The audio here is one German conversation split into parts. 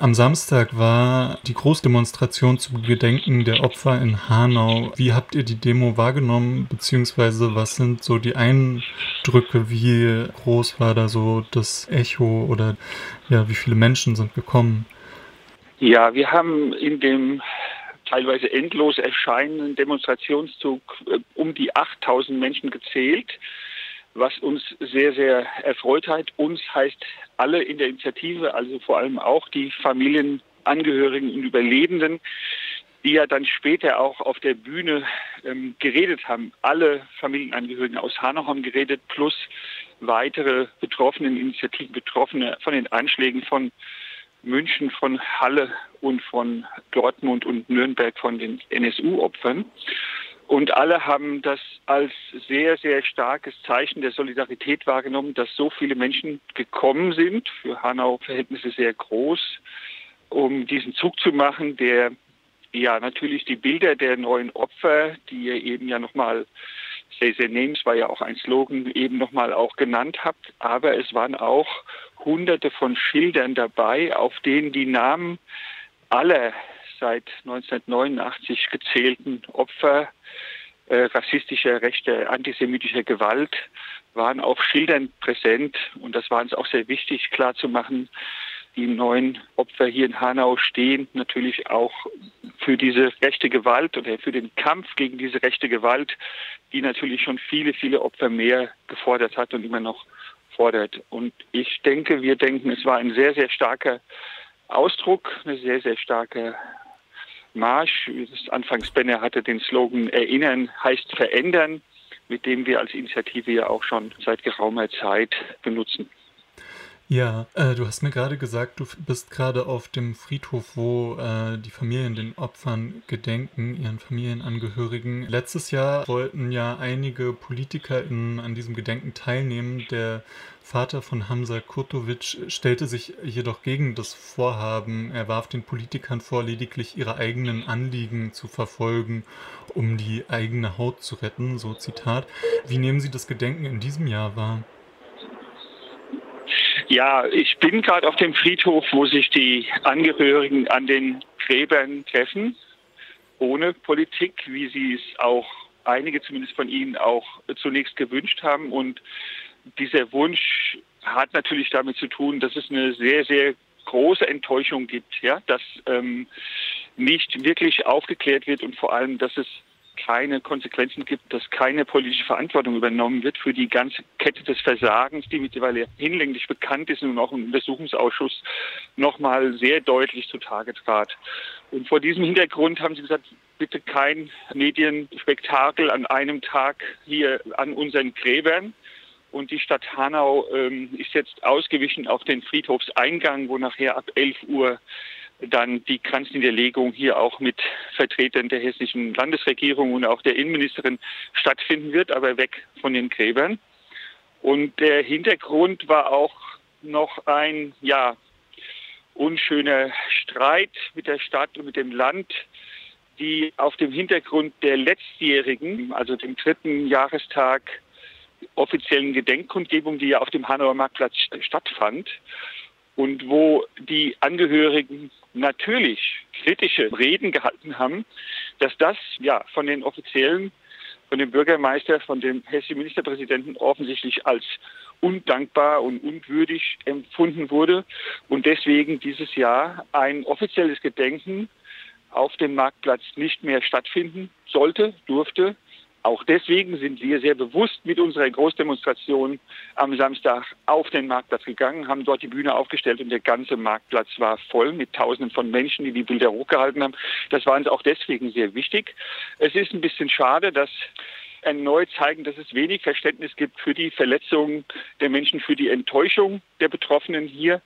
Am Samstag war die Großdemonstration zu Gedenken der Opfer in Hanau. Wie habt ihr die Demo wahrgenommen, beziehungsweise was sind so die Eindrücke? Wie groß war da so das Echo oder ja, wie viele Menschen sind gekommen? Ja, wir haben in dem teilweise endlos erscheinenden Demonstrationszug äh, um die 8000 Menschen gezählt was uns sehr, sehr erfreut hat. Uns heißt alle in der Initiative, also vor allem auch die Familienangehörigen und Überlebenden, die ja dann später auch auf der Bühne ähm, geredet haben. Alle Familienangehörigen aus Hanau haben geredet, plus weitere betroffene Initiativen, Betroffene von den Anschlägen von München, von Halle und von Dortmund und Nürnberg von den NSU-Opfern. Und alle haben das als sehr, sehr starkes Zeichen der Solidarität wahrgenommen, dass so viele Menschen gekommen sind, für Hanau-Verhältnisse sehr groß, um diesen Zug zu machen, der ja natürlich die Bilder der neuen Opfer, die ihr eben ja nochmal Say Their Names war ja auch ein Slogan, eben nochmal auch genannt habt, aber es waren auch hunderte von Schildern dabei, auf denen die Namen aller seit 1989 gezählten Opfer äh, rassistischer, rechter, antisemitischer Gewalt waren auf Schildern präsent. Und das war uns auch sehr wichtig, klarzumachen. Die neuen Opfer hier in Hanau stehen natürlich auch für diese rechte Gewalt oder für den Kampf gegen diese rechte Gewalt, die natürlich schon viele, viele Opfer mehr gefordert hat und immer noch fordert. Und ich denke, wir denken, es war ein sehr, sehr starker Ausdruck, eine sehr, sehr starke Marsch, anfangs Benner hatte den Slogan Erinnern heißt verändern, mit dem wir als Initiative ja auch schon seit geraumer Zeit benutzen. Ja, äh, du hast mir gerade gesagt, du bist gerade auf dem Friedhof, wo äh, die Familien den Opfern gedenken, ihren Familienangehörigen. Letztes Jahr wollten ja einige PolitikerInnen an diesem Gedenken teilnehmen. Der Vater von Hamza Kurtovic stellte sich jedoch gegen das Vorhaben. Er warf den Politikern vor, lediglich ihre eigenen Anliegen zu verfolgen, um die eigene Haut zu retten, so Zitat. Wie nehmen Sie das Gedenken in diesem Jahr wahr? Ja, ich bin gerade auf dem Friedhof, wo sich die Angehörigen an den Gräbern treffen, ohne Politik, wie sie es auch einige zumindest von ihnen auch zunächst gewünscht haben. Und dieser Wunsch hat natürlich damit zu tun, dass es eine sehr, sehr große Enttäuschung gibt, ja, dass ähm, nicht wirklich aufgeklärt wird und vor allem, dass es keine Konsequenzen gibt, dass keine politische Verantwortung übernommen wird für die ganze Kette des Versagens, die mittlerweile hinlänglich bekannt ist und auch im Untersuchungsausschuss nochmal sehr deutlich zutage trat. Und vor diesem Hintergrund haben Sie gesagt, bitte kein Medienspektakel an einem Tag hier an unseren Gräbern. Und die Stadt Hanau ähm, ist jetzt ausgewichen auf den Friedhofseingang, wo nachher ab 11 Uhr dann die Kranzniederlegung hier auch mit Vertretern der hessischen Landesregierung und auch der Innenministerin stattfinden wird, aber weg von den Gräbern. Und der Hintergrund war auch noch ein, ja, unschöner Streit mit der Stadt und mit dem Land, die auf dem Hintergrund der letztjährigen, also dem dritten Jahrestag offiziellen Gedenkkundgebung, die ja auf dem Hanauer Marktplatz stattfand, und wo die Angehörigen natürlich kritische Reden gehalten haben, dass das ja von den Offiziellen, von dem Bürgermeister, von dem hessischen Ministerpräsidenten offensichtlich als undankbar und unwürdig empfunden wurde und deswegen dieses Jahr ein offizielles Gedenken auf dem Marktplatz nicht mehr stattfinden sollte, durfte, auch deswegen sind wir sehr bewusst mit unserer Großdemonstration am Samstag auf den Marktplatz gegangen, haben dort die Bühne aufgestellt und der ganze Marktplatz war voll mit Tausenden von Menschen, die die Bilder hochgehalten haben. Das war uns auch deswegen sehr wichtig. Es ist ein bisschen schade, dass erneut zeigen, dass es wenig Verständnis gibt für die Verletzungen der Menschen, für die Enttäuschung der Betroffenen hier.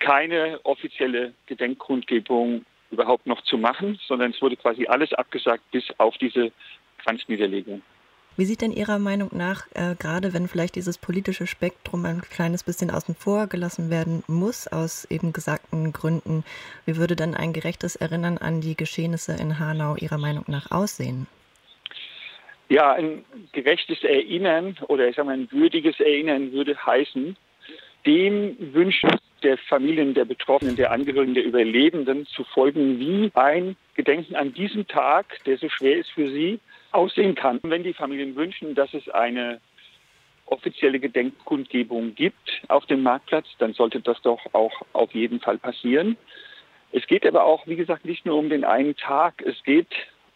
Keine offizielle Gedenkkundgebung überhaupt noch zu machen, sondern es wurde quasi alles abgesagt, bis auf diese Kranzniederlegung. Wie sieht denn Ihrer Meinung nach, äh, gerade wenn vielleicht dieses politische Spektrum ein kleines bisschen außen vor gelassen werden muss, aus eben gesagten Gründen, wie würde dann ein gerechtes Erinnern an die Geschehnisse in Hanau Ihrer Meinung nach aussehen? Ja, ein gerechtes Erinnern oder ich sage mal ein würdiges Erinnern würde heißen, dem wünschen, der Familien der Betroffenen, der Angehörigen, der Überlebenden zu folgen, wie ein Gedenken an diesem Tag, der so schwer ist für sie, aussehen kann. Wenn die Familien wünschen, dass es eine offizielle Gedenkkundgebung gibt auf dem Marktplatz, dann sollte das doch auch auf jeden Fall passieren. Es geht aber auch, wie gesagt, nicht nur um den einen Tag. Es geht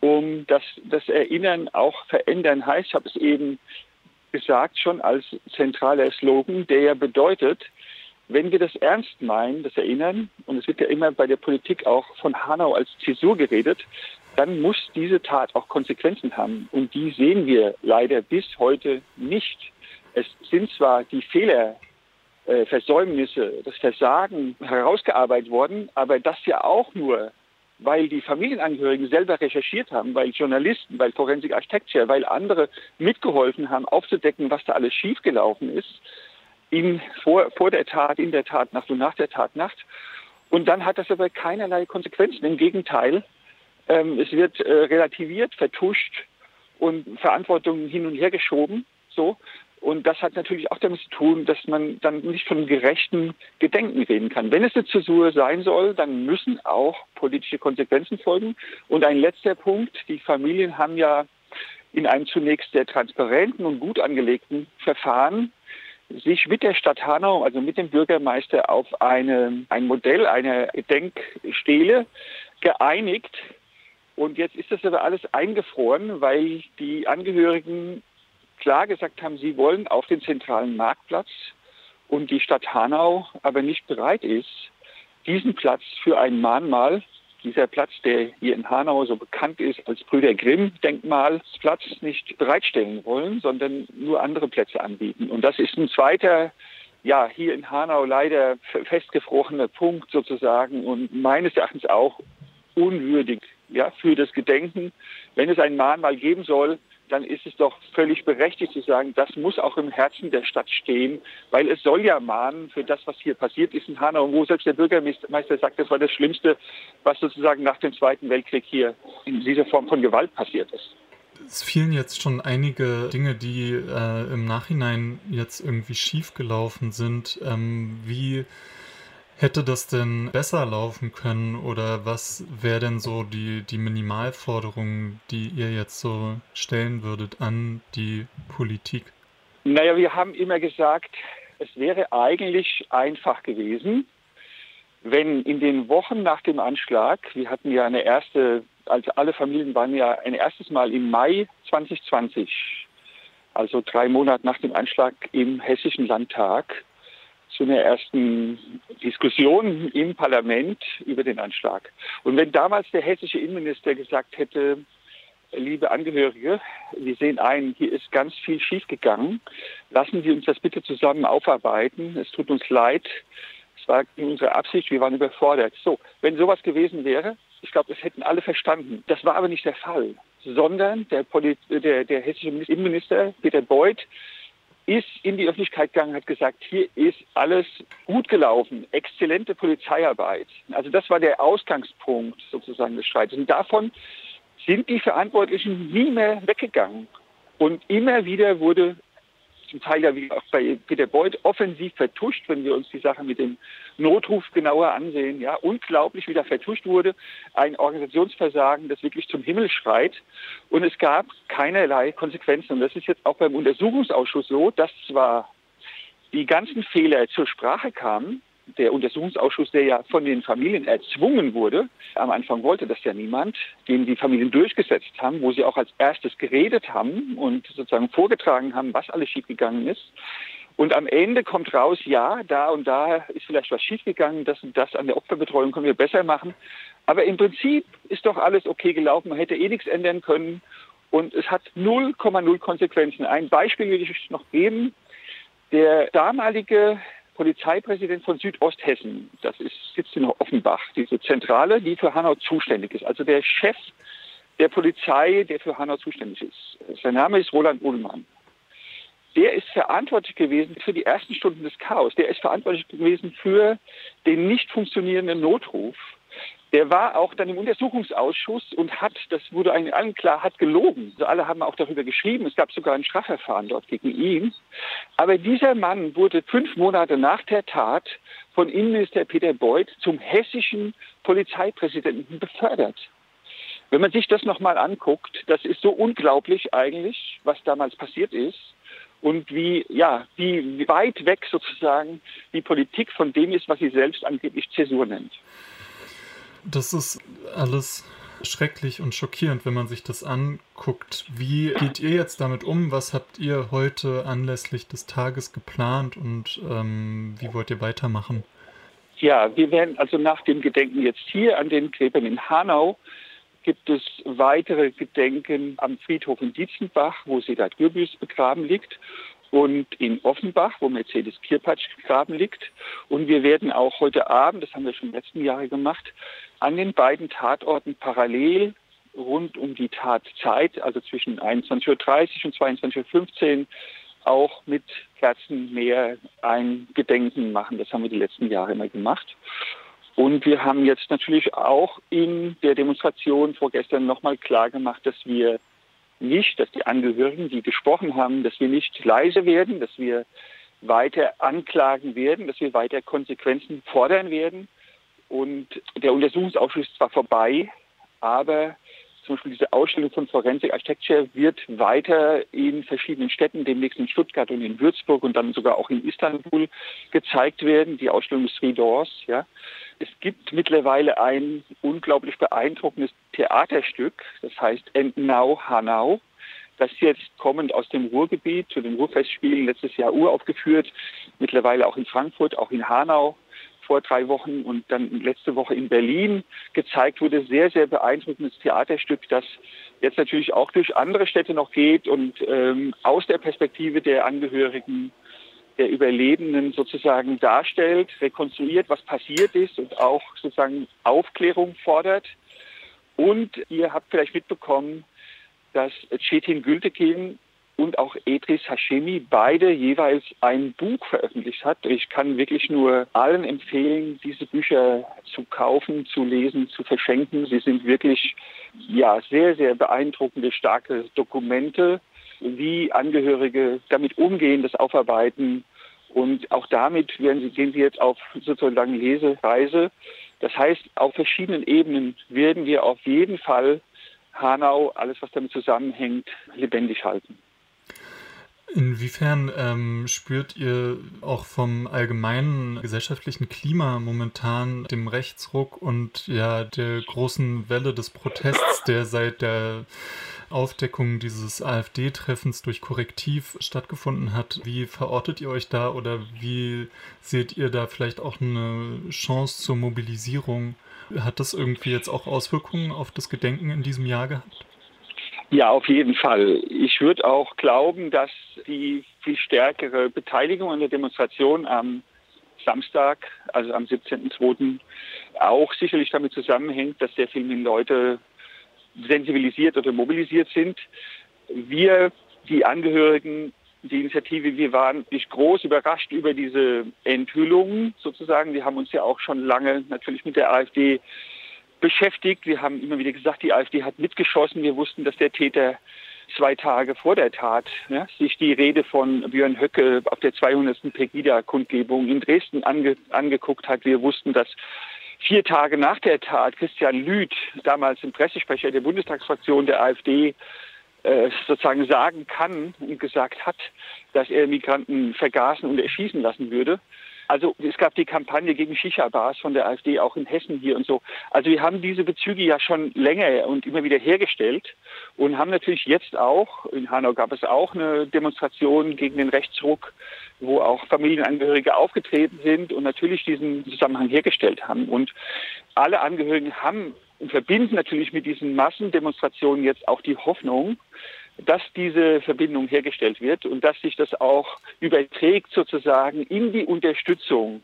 um das, das Erinnern auch verändern heißt. Ich habe es eben gesagt schon als zentraler Slogan, der ja bedeutet, wenn wir das ernst meinen, das Erinnern, und es wird ja immer bei der Politik auch von Hanau als Zäsur geredet, dann muss diese Tat auch Konsequenzen haben. Und die sehen wir leider bis heute nicht. Es sind zwar die Fehler, äh, Versäumnisse, das Versagen herausgearbeitet worden, aber das ja auch nur weil die Familienangehörigen selber recherchiert haben, weil Journalisten, weil Forensic Architecture, weil andere mitgeholfen haben, aufzudecken, was da alles schiefgelaufen ist, in, vor, vor der Tat, in der Tatnacht und nach der Tatnacht. Und dann hat das aber keinerlei Konsequenzen. Im Gegenteil, ähm, es wird äh, relativiert, vertuscht und Verantwortung hin und her geschoben. So. Und das hat natürlich auch damit zu tun, dass man dann nicht von gerechten Gedenken reden kann. Wenn es eine Zäsur sein soll, dann müssen auch politische Konsequenzen folgen. Und ein letzter Punkt, die Familien haben ja in einem zunächst sehr transparenten und gut angelegten Verfahren sich mit der Stadt Hanau, also mit dem Bürgermeister, auf eine, ein Modell einer Gedenkstele geeinigt. Und jetzt ist das aber alles eingefroren, weil die Angehörigen klar gesagt haben, sie wollen auf den zentralen Marktplatz und die Stadt Hanau aber nicht bereit ist, diesen Platz für ein Mahnmal, dieser Platz, der hier in Hanau so bekannt ist als Brüder Grimm Denkmalsplatz, nicht bereitstellen wollen, sondern nur andere Plätze anbieten. Und das ist ein zweiter ja, hier in Hanau leider festgefrorener Punkt sozusagen und meines Erachtens auch unwürdig ja, für das Gedenken. Wenn es ein Mahnmal geben soll, dann ist es doch völlig berechtigt zu sagen, das muss auch im Herzen der Stadt stehen, weil es soll ja mahnen für das, was hier passiert ist in Hanau, wo selbst der Bürgermeister sagt, das war das Schlimmste, was sozusagen nach dem Zweiten Weltkrieg hier in dieser Form von Gewalt passiert ist. Es fielen jetzt schon einige Dinge, die äh, im Nachhinein jetzt irgendwie schiefgelaufen sind. Ähm, wie Hätte das denn besser laufen können oder was wäre denn so die, die Minimalforderung, die ihr jetzt so stellen würdet an die Politik? Naja, wir haben immer gesagt, es wäre eigentlich einfach gewesen, wenn in den Wochen nach dem Anschlag, wir hatten ja eine erste, also alle Familien waren ja ein erstes Mal im Mai 2020, also drei Monate nach dem Anschlag im Hessischen Landtag, zu einer ersten Diskussion im Parlament über den Anschlag. Und wenn damals der hessische Innenminister gesagt hätte, liebe Angehörige, wir sehen ein, hier ist ganz viel schiefgegangen. Lassen Sie uns das bitte zusammen aufarbeiten. Es tut uns leid. Es war unsere Absicht, wir waren überfordert. So, wenn sowas gewesen wäre, ich glaube, das hätten alle verstanden. Das war aber nicht der Fall, sondern der, Polit der, der hessische Innenminister Peter Beuth ist in die Öffentlichkeit gegangen, hat gesagt, hier ist alles gut gelaufen, exzellente Polizeiarbeit. Also das war der Ausgangspunkt sozusagen des Streites. Und davon sind die Verantwortlichen nie mehr weggegangen. Und immer wieder wurde zum Teil ja wie auch bei Peter Beuth offensiv vertuscht, wenn wir uns die Sache mit dem Notruf genauer ansehen. Ja, unglaublich, wie da vertuscht wurde. Ein Organisationsversagen, das wirklich zum Himmel schreit. Und es gab keinerlei Konsequenzen. Und das ist jetzt auch beim Untersuchungsausschuss so, dass zwar die ganzen Fehler zur Sprache kamen, der Untersuchungsausschuss, der ja von den Familien erzwungen wurde, am Anfang wollte das ja niemand, den die Familien durchgesetzt haben, wo sie auch als erstes geredet haben und sozusagen vorgetragen haben, was alles schiefgegangen ist. Und am Ende kommt raus, ja, da und da ist vielleicht was schiefgegangen, das und das an der Opferbetreuung können wir besser machen. Aber im Prinzip ist doch alles okay gelaufen, man hätte eh nichts ändern können. Und es hat 0,0 Konsequenzen. Ein Beispiel will ich noch geben. Der damalige Polizeipräsident von Südosthessen. Das ist, sitzt in Offenbach, diese Zentrale, die für Hanau zuständig ist. Also der Chef der Polizei, der für Hanau zuständig ist. Sein Name ist Roland Ullmann. Der ist verantwortlich gewesen für die ersten Stunden des Chaos. Der ist verantwortlich gewesen für den nicht funktionierenden Notruf. Der war auch dann im Untersuchungsausschuss und hat, das wurde allen klar, hat gelogen. Also alle haben auch darüber geschrieben. Es gab sogar ein Strafverfahren dort gegen ihn. Aber dieser Mann wurde fünf Monate nach der Tat von Innenminister Peter Beuth zum hessischen Polizeipräsidenten befördert. Wenn man sich das nochmal anguckt, das ist so unglaublich eigentlich, was damals passiert ist und wie, ja, wie weit weg sozusagen die Politik von dem ist, was sie selbst angeblich Zäsur nennt. Das ist alles schrecklich und schockierend, wenn man sich das anguckt. Wie geht ihr jetzt damit um? Was habt ihr heute anlässlich des Tages geplant und ähm, wie wollt ihr weitermachen? Ja, wir werden also nach dem Gedenken jetzt hier an den Gräbern in Hanau gibt es weitere Gedenken am Friedhof in Dietzenbach, wo Sedat Gürbüz begraben liegt und in Offenbach, wo Mercedes Kirpatsch begraben liegt. Und wir werden auch heute Abend, das haben wir schon den letzten Jahren gemacht, an den beiden Tatorten parallel rund um die Tatzeit, also zwischen 21.30 Uhr und 22.15 Uhr, auch mit Kerzenmeer ein Gedenken machen. Das haben wir die letzten Jahre immer gemacht. Und wir haben jetzt natürlich auch in der Demonstration vorgestern nochmal klar gemacht, dass wir nicht, dass die Angehörigen, die gesprochen haben, dass wir nicht leise werden, dass wir weiter anklagen werden, dass wir weiter Konsequenzen fordern werden. Und der Untersuchungsausschuss ist zwar vorbei, aber zum Beispiel diese Ausstellung von Forensic Architecture wird weiter in verschiedenen Städten, demnächst in Stuttgart und in Würzburg und dann sogar auch in Istanbul gezeigt werden. Die Ausstellung Three Doors, ja. Es gibt mittlerweile ein unglaublich beeindruckendes Theaterstück, das heißt Entnau Hanau, das jetzt kommend aus dem Ruhrgebiet zu den Ruhrfestspielen letztes Jahr uraufgeführt, mittlerweile auch in Frankfurt, auch in Hanau vor drei Wochen und dann letzte Woche in Berlin gezeigt wurde. Sehr, sehr beeindruckendes Theaterstück, das jetzt natürlich auch durch andere Städte noch geht und ähm, aus der Perspektive der Angehörigen der Überlebenden sozusagen darstellt, rekonstruiert, was passiert ist und auch sozusagen Aufklärung fordert. Und ihr habt vielleicht mitbekommen, dass Cetin Gültekin und auch Edris Hashemi beide jeweils ein Buch veröffentlicht hat. Ich kann wirklich nur allen empfehlen, diese Bücher zu kaufen, zu lesen, zu verschenken. Sie sind wirklich ja sehr, sehr beeindruckende, starke Dokumente wie Angehörige damit umgehen, das aufarbeiten. Und auch damit werden sie, gehen sie jetzt auf sozusagen Lesereise. Das heißt, auf verschiedenen Ebenen werden wir auf jeden Fall Hanau, alles was damit zusammenhängt, lebendig halten. Inwiefern ähm, spürt ihr auch vom allgemeinen gesellschaftlichen Klima momentan, dem Rechtsruck und ja der großen Welle des Protests, der seit der Aufdeckung dieses AfD-Treffens durch Korrektiv stattgefunden hat. Wie verortet ihr euch da oder wie seht ihr da vielleicht auch eine Chance zur Mobilisierung? Hat das irgendwie jetzt auch Auswirkungen auf das Gedenken in diesem Jahr gehabt? Ja, auf jeden Fall. Ich würde auch glauben, dass die viel stärkere Beteiligung an der Demonstration am Samstag, also am 17.02., auch sicherlich damit zusammenhängt, dass sehr viele Leute sensibilisiert oder mobilisiert sind. Wir, die Angehörigen, die Initiative, wir waren nicht groß überrascht über diese Enthüllungen sozusagen. Wir haben uns ja auch schon lange natürlich mit der AfD beschäftigt. Wir haben immer wieder gesagt, die AfD hat mitgeschossen. Wir wussten, dass der Täter zwei Tage vor der Tat ja, sich die Rede von Björn Höcke auf der 200. Pegida-Kundgebung in Dresden ange, angeguckt hat. Wir wussten, dass vier Tage nach der Tat Christian Lüth, damals im Pressesprecher der Bundestagsfraktion der AfD, äh, sozusagen sagen kann und gesagt hat, dass er Migranten vergaßen und erschießen lassen würde. Also es gab die Kampagne gegen Shisha-Bars von der AfD auch in Hessen hier und so. Also wir haben diese Bezüge ja schon länger und immer wieder hergestellt und haben natürlich jetzt auch, in Hanau gab es auch eine Demonstration gegen den Rechtsruck, wo auch Familienangehörige aufgetreten sind und natürlich diesen Zusammenhang hergestellt haben. Und alle Angehörigen haben und verbinden natürlich mit diesen Massendemonstrationen jetzt auch die Hoffnung, dass diese Verbindung hergestellt wird und dass sich das auch überträgt sozusagen in die Unterstützung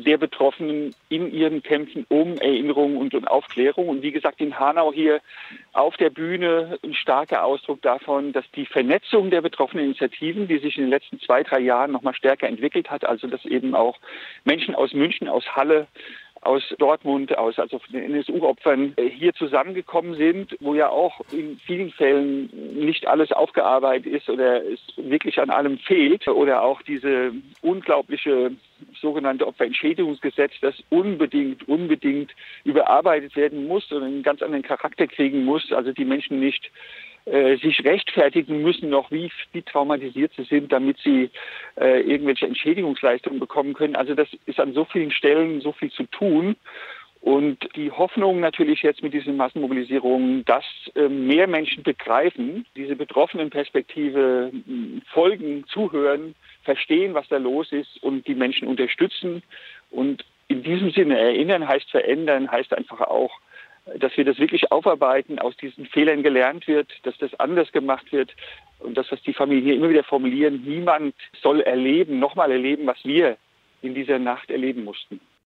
der Betroffenen in ihren Kämpfen um Erinnerung und, und Aufklärung. Und wie gesagt, in Hanau hier auf der Bühne ein starker Ausdruck davon, dass die Vernetzung der betroffenen Initiativen, die sich in den letzten zwei, drei Jahren noch mal stärker entwickelt hat, also dass eben auch Menschen aus München, aus Halle, aus Dortmund, aus also von den NSU-Opfern äh, hier zusammengekommen sind, wo ja auch in vielen Fällen nicht alles aufgearbeitet ist oder es wirklich an allem fehlt oder auch diese unglaubliche sogenannte Opferentschädigungsgesetz, das unbedingt, unbedingt überarbeitet werden muss und einen ganz anderen Charakter kriegen muss, also die Menschen nicht äh, sich rechtfertigen müssen noch, wie, wie traumatisiert sie sind, damit sie äh, irgendwelche Entschädigungsleistungen bekommen können. Also das ist an so vielen Stellen so viel zu tun. Und die Hoffnung natürlich jetzt mit diesen Massenmobilisierungen, dass äh, mehr Menschen begreifen, diese betroffenen Perspektive folgen, zuhören, verstehen, was da los ist und die Menschen unterstützen. Und in diesem Sinne erinnern heißt verändern, heißt einfach auch, dass wir das wirklich aufarbeiten, aus diesen Fehlern gelernt wird, dass das anders gemacht wird und das, was die Familien hier immer wieder formulieren, niemand soll erleben, nochmal erleben, was wir in dieser Nacht erleben mussten.